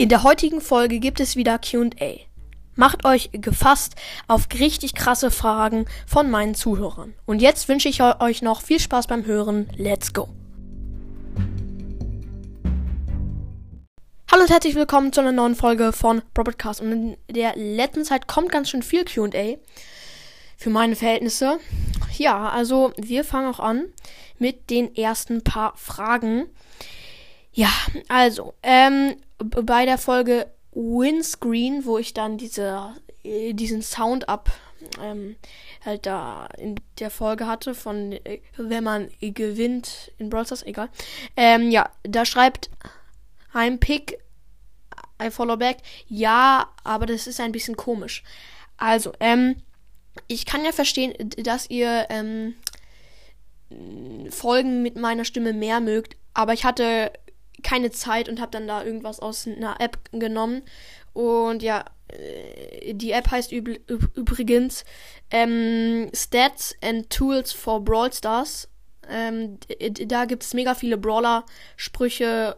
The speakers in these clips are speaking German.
In der heutigen Folge gibt es wieder QA. Macht euch gefasst auf richtig krasse Fragen von meinen Zuhörern. Und jetzt wünsche ich euch noch viel Spaß beim Hören. Let's go! Hallo und herzlich willkommen zu einer neuen Folge von Broadcast. Und in der letzten Zeit kommt ganz schön viel QA für meine Verhältnisse. Ja, also wir fangen auch an mit den ersten paar Fragen. Ja, also, ähm, bei der Folge Windscreen, wo ich dann diese, äh, diesen Sound ab ähm, halt da in der Folge hatte von äh, wenn man gewinnt in Brawl Stars, egal. Ähm, ja, da schreibt I'm Pick I follow back. Ja, aber das ist ein bisschen komisch. Also, ähm, ich kann ja verstehen, dass ihr ähm, Folgen mit meiner Stimme mehr mögt, aber ich hatte keine Zeit und habe dann da irgendwas aus einer App genommen. Und ja, äh, die App heißt üb übrigens ähm, Stats and Tools for Brawl Stars. Ähm, da gibt es mega viele Brawler-Sprüche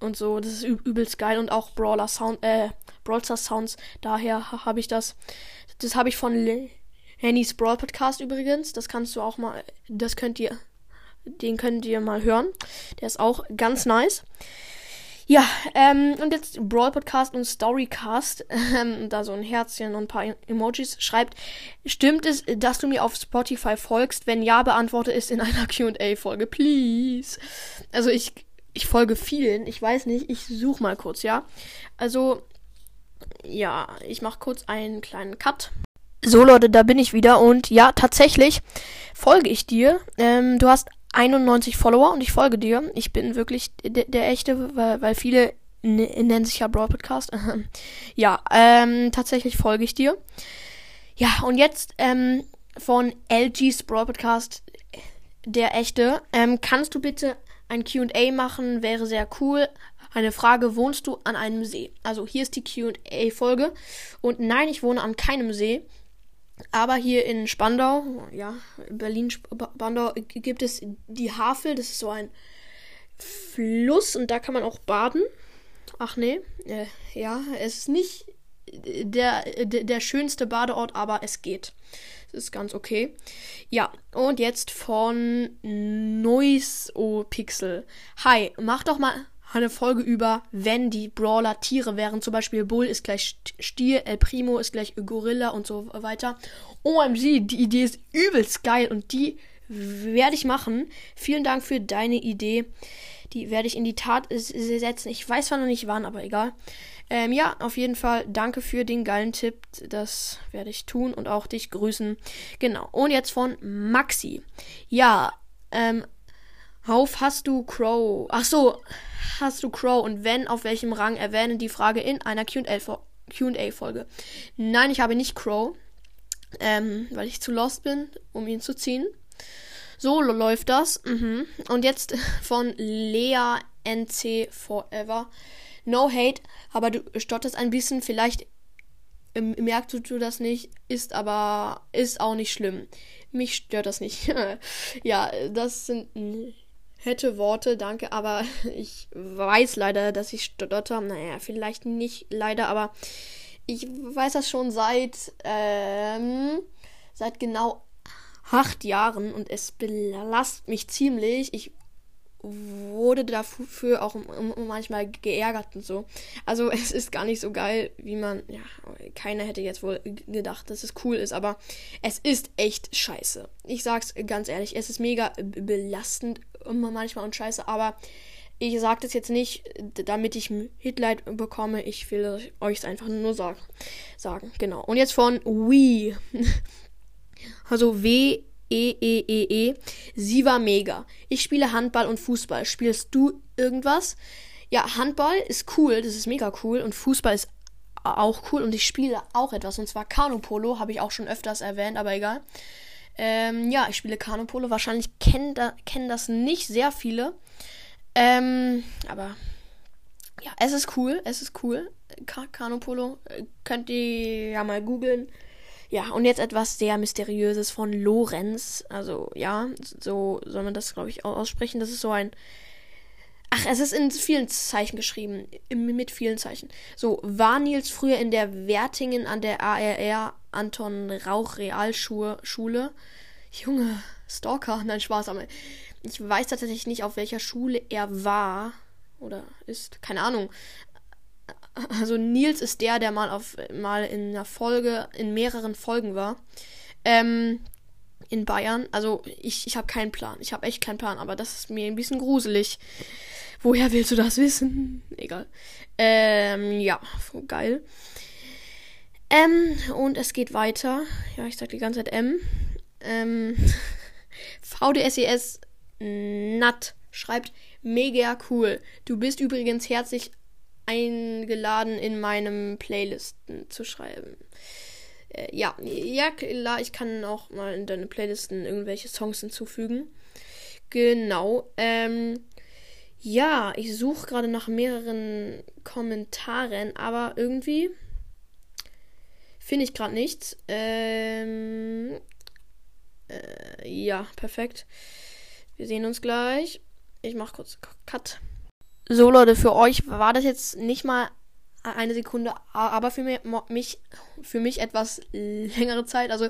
und so. Das ist übelst geil und auch Brawler Sound, äh, Brawl Stars Sounds. Daher habe ich das. Das habe ich von Hennys Brawl Podcast übrigens. Das kannst du auch mal, das könnt ihr den könnt ihr mal hören. Der ist auch ganz nice. Ja, ähm, und jetzt Brawl Podcast und Storycast, ähm, da so ein Herzchen und ein paar Emojis schreibt, stimmt es, dass du mir auf Spotify folgst? Wenn ja, beantworte es in einer Q&A-Folge, please. Also ich, ich folge vielen, ich weiß nicht, ich suche mal kurz, ja? Also, ja, ich mache kurz einen kleinen Cut. So Leute, da bin ich wieder und ja, tatsächlich folge ich dir. Ähm, du hast 91 Follower und ich folge dir. Ich bin wirklich der, der echte, weil, weil viele nennen sich ja Broad Podcast. ja, ähm, tatsächlich folge ich dir. Ja, und jetzt ähm, von LG's Broad Podcast, der echte. Ähm, kannst du bitte ein QA machen? Wäre sehr cool. Eine Frage, wohnst du an einem See? Also hier ist die QA-Folge. Und nein, ich wohne an keinem See. Aber hier in Spandau, ja, Berlin-Spandau, gibt es die Havel. Das ist so ein Fluss und da kann man auch baden. Ach nee, äh, ja, es ist nicht der, der, der schönste Badeort, aber es geht. Es ist ganz okay. Ja, und jetzt von Noise O Pixel. Hi, mach doch mal eine Folge über, wenn die Brawler Tiere wären. Zum Beispiel Bull ist gleich Stier, El Primo ist gleich Gorilla und so weiter. OMG, die Idee ist übelst geil und die werde ich machen. Vielen Dank für deine Idee. Die werde ich in die Tat setzen. Ich weiß zwar noch nicht wann, aber egal. Ähm, ja, auf jeden Fall danke für den geilen Tipp. Das werde ich tun und auch dich grüßen. Genau. Und jetzt von Maxi. Ja, ähm, auf hast du Crow. Ach so, hast du Crow und wenn, auf welchem Rang erwähne die Frage in einer QA-Folge. Nein, ich habe nicht Crow, ähm, weil ich zu lost bin, um ihn zu ziehen. So läuft das. Mhm. Und jetzt von Lea NC Forever. No hate, aber du stotterst ein bisschen. Vielleicht ähm, merkst du das nicht, ist aber ist auch nicht schlimm. Mich stört das nicht. ja, das sind hätte Worte, danke, aber ich weiß leider, dass ich stotter. Naja, vielleicht nicht leider, aber ich weiß das schon seit, ähm, seit genau acht Jahren und es belastet mich ziemlich. Ich wurde dafür auch manchmal geärgert und so. Also es ist gar nicht so geil, wie man, ja, keiner hätte jetzt wohl gedacht, dass es cool ist, aber es ist echt scheiße. Ich sag's ganz ehrlich, es ist mega belastend manchmal und scheiße, aber ich sag das jetzt nicht, damit ich Hitleid bekomme. Ich will euch es einfach nur sagen. sagen. Genau. Und jetzt von Wii. also W E E E E. Sie war mega. Ich spiele Handball und Fußball. Spielst du irgendwas? Ja, Handball ist cool, das ist mega cool und Fußball ist auch cool und ich spiele auch etwas und zwar Kanupolo, habe ich auch schon öfters erwähnt, aber egal. Ähm, ja, ich spiele Kanupolo. Wahrscheinlich kennen, da, kennen das nicht sehr viele. Ähm, aber ja, es ist cool, es ist cool. Kanupolo äh, könnt ihr ja mal googeln. Ja, und jetzt etwas sehr Mysteriöses von Lorenz. Also, ja, so soll man das, glaube ich, aussprechen. Das ist so ein Ach, es ist in vielen Zeichen geschrieben. Mit vielen Zeichen. So, war Nils früher in der Wertingen an der ARR Anton Rauch Realschule? Junge, Stalker. Nein, Spaß, aber ich weiß tatsächlich nicht, auf welcher Schule er war. Oder ist. Keine Ahnung. Also Nils ist der, der mal auf mal in einer Folge, in mehreren Folgen war. Ähm, in Bayern. Also ich, ich habe keinen Plan. Ich habe echt keinen Plan, aber das ist mir ein bisschen gruselig. Woher willst du das wissen? Egal. Ähm, ja, geil. M und es geht weiter. Ja, ich sag die ganze Zeit M. Ähm, VDSES Nat schreibt mega cool. Du bist übrigens herzlich eingeladen, in meinem Playlisten zu schreiben. Äh, ja, ja, klar, ich kann auch mal in deine Playlisten irgendwelche Songs hinzufügen. Genau. Ähm, ja, ich suche gerade nach mehreren Kommentaren, aber irgendwie finde ich gerade nichts. Ähm, äh, ja, perfekt. Wir sehen uns gleich. Ich mache kurz Cut. So Leute, für euch war das jetzt nicht mal eine Sekunde, aber für mich, für mich etwas längere Zeit. Also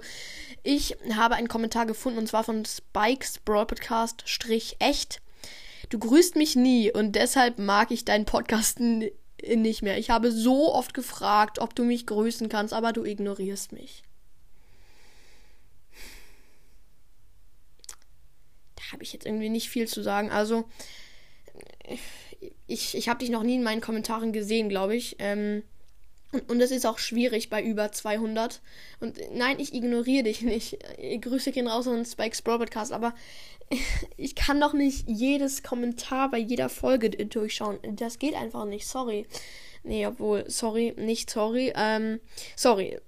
ich habe einen Kommentar gefunden und zwar von Spikes Broadcast Strich echt. Du grüßt mich nie und deshalb mag ich deinen Podcast nicht mehr. Ich habe so oft gefragt, ob du mich grüßen kannst, aber du ignorierst mich. Da habe ich jetzt irgendwie nicht viel zu sagen. Also, ich, ich habe dich noch nie in meinen Kommentaren gesehen, glaube ich. Ähm, und, und das ist auch schwierig bei über 200. Und nein, ich ignoriere dich nicht. Ich grüße gehen raus und Spikes Brawl Podcast, aber ich kann doch nicht jedes Kommentar bei jeder Folge durchschauen. Das geht einfach nicht. Sorry. Nee, obwohl, sorry, nicht sorry. Ähm, sorry.